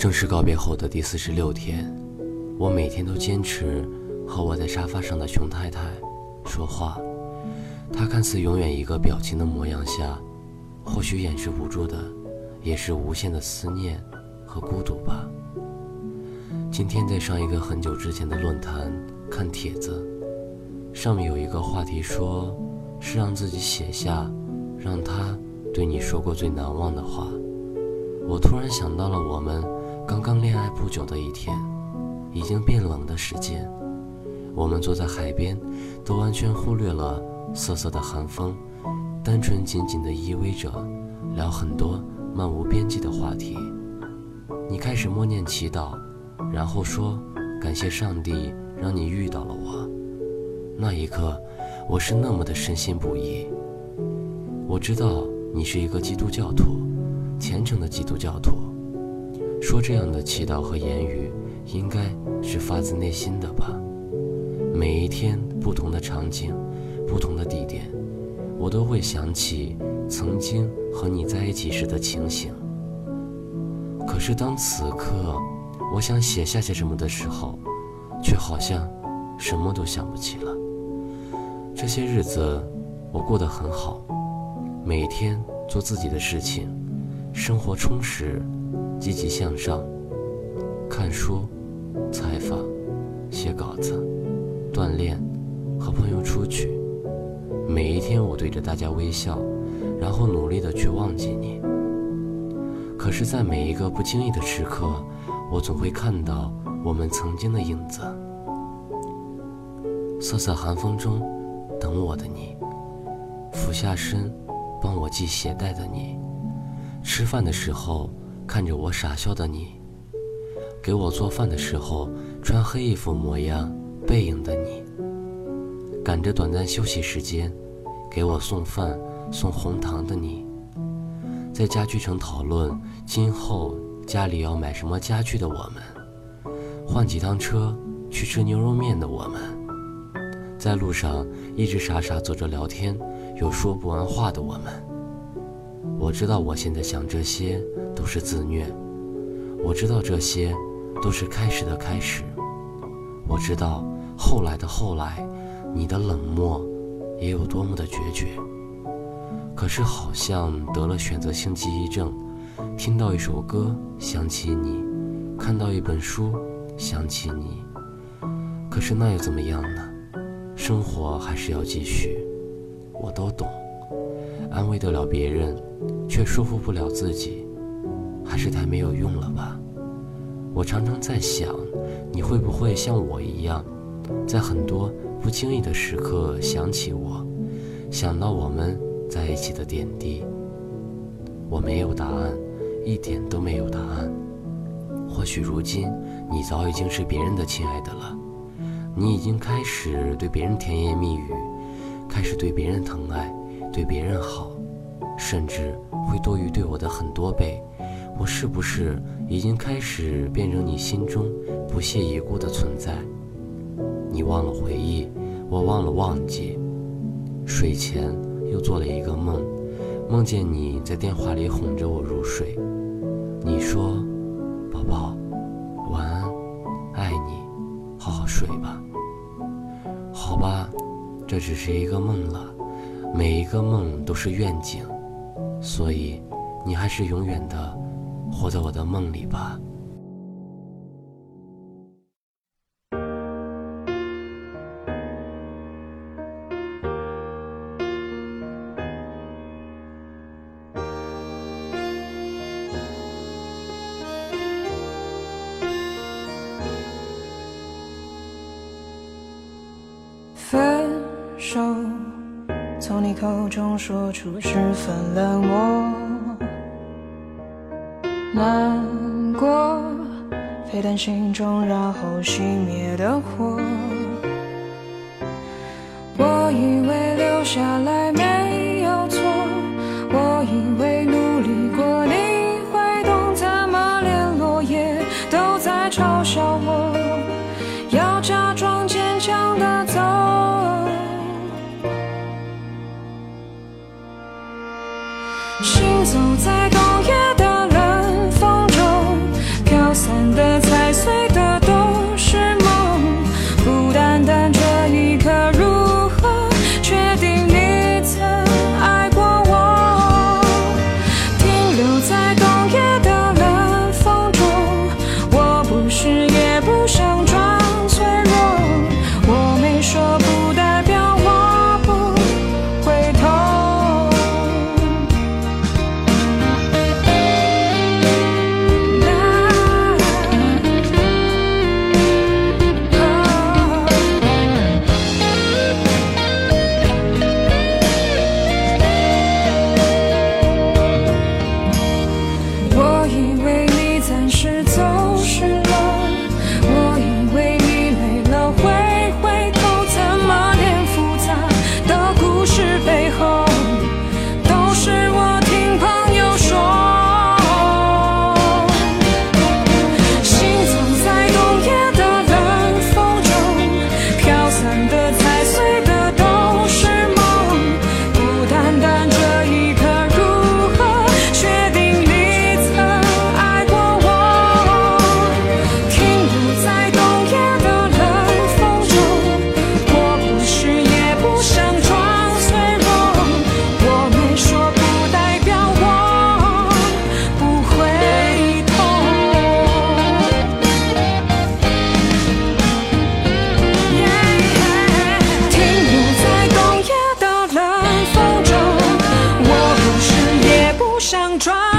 正式告别后的第四十六天，我每天都坚持和我在沙发上的熊太太说话。她看似永远一个表情的模样下，或许掩饰不住的，也是无限的思念和孤独吧。今天在上一个很久之前的论坛看帖子，上面有一个话题说，是让自己写下，让他对你说过最难忘的话。我突然想到了我们。刚刚恋爱不久的一天，已经变冷的时间，我们坐在海边，都完全忽略了瑟瑟的寒风，单纯紧紧地依偎着，聊很多漫无边际的话题。你开始默念祈祷，然后说感谢上帝让你遇到了我。那一刻，我是那么的深信不疑。我知道你是一个基督教徒，虔诚的基督教徒。说这样的祈祷和言语，应该是发自内心的吧。每一天不同的场景，不同的地点，我都会想起曾经和你在一起时的情形。可是当此刻，我想写下些什么的时候，却好像什么都想不起了。这些日子我过得很好，每天做自己的事情，生活充实。积极向上，看书、采访、写稿子、锻炼，和朋友出去。每一天，我对着大家微笑，然后努力的去忘记你。可是，在每一个不经意的时刻，我总会看到我们曾经的影子。瑟瑟寒风中，等我的你；俯下身，帮我系鞋带的你；吃饭的时候。看着我傻笑的你，给我做饭的时候穿黑衣服模样背影的你，赶着短暂休息时间给我送饭送红糖的你，在家具城讨论今后家里要买什么家具的我们，换几趟车去吃牛肉面的我们，在路上一直傻傻坐着聊天又说不完话的我们。我知道我现在想这些都是自虐，我知道这些都是开始的开始，我知道后来的后来，你的冷漠也有多么的决绝。可是好像得了选择性记忆症，听到一首歌想起你，看到一本书想起你。可是那又怎么样呢？生活还是要继续，我都懂，安慰得了别人。却说服不了自己，还是太没有用了吧？我常常在想，你会不会像我一样，在很多不经意的时刻想起我，想到我们在一起的点滴？我没有答案，一点都没有答案。或许如今你早已经是别人的亲爱的了，你已经开始对别人甜言蜜语，开始对别人疼爱，对别人好，甚至。会多于对我的很多倍，我是不是已经开始变成你心中不屑一顾的存在？你忘了回忆，我忘了忘记。睡前又做了一个梦，梦见你在电话里哄着我入睡。你说：“宝宝，晚安，爱你，好好睡吧。”好吧，这只是一个梦了，每一个梦都是愿景。所以，你还是永远的活在我的梦里吧。分手。从你口中说出十分冷漠，难过沸腾心中，然后熄灭的火。我以为留下来没有错，我以为努力过你会懂，怎么连落叶都在嘲笑我，try.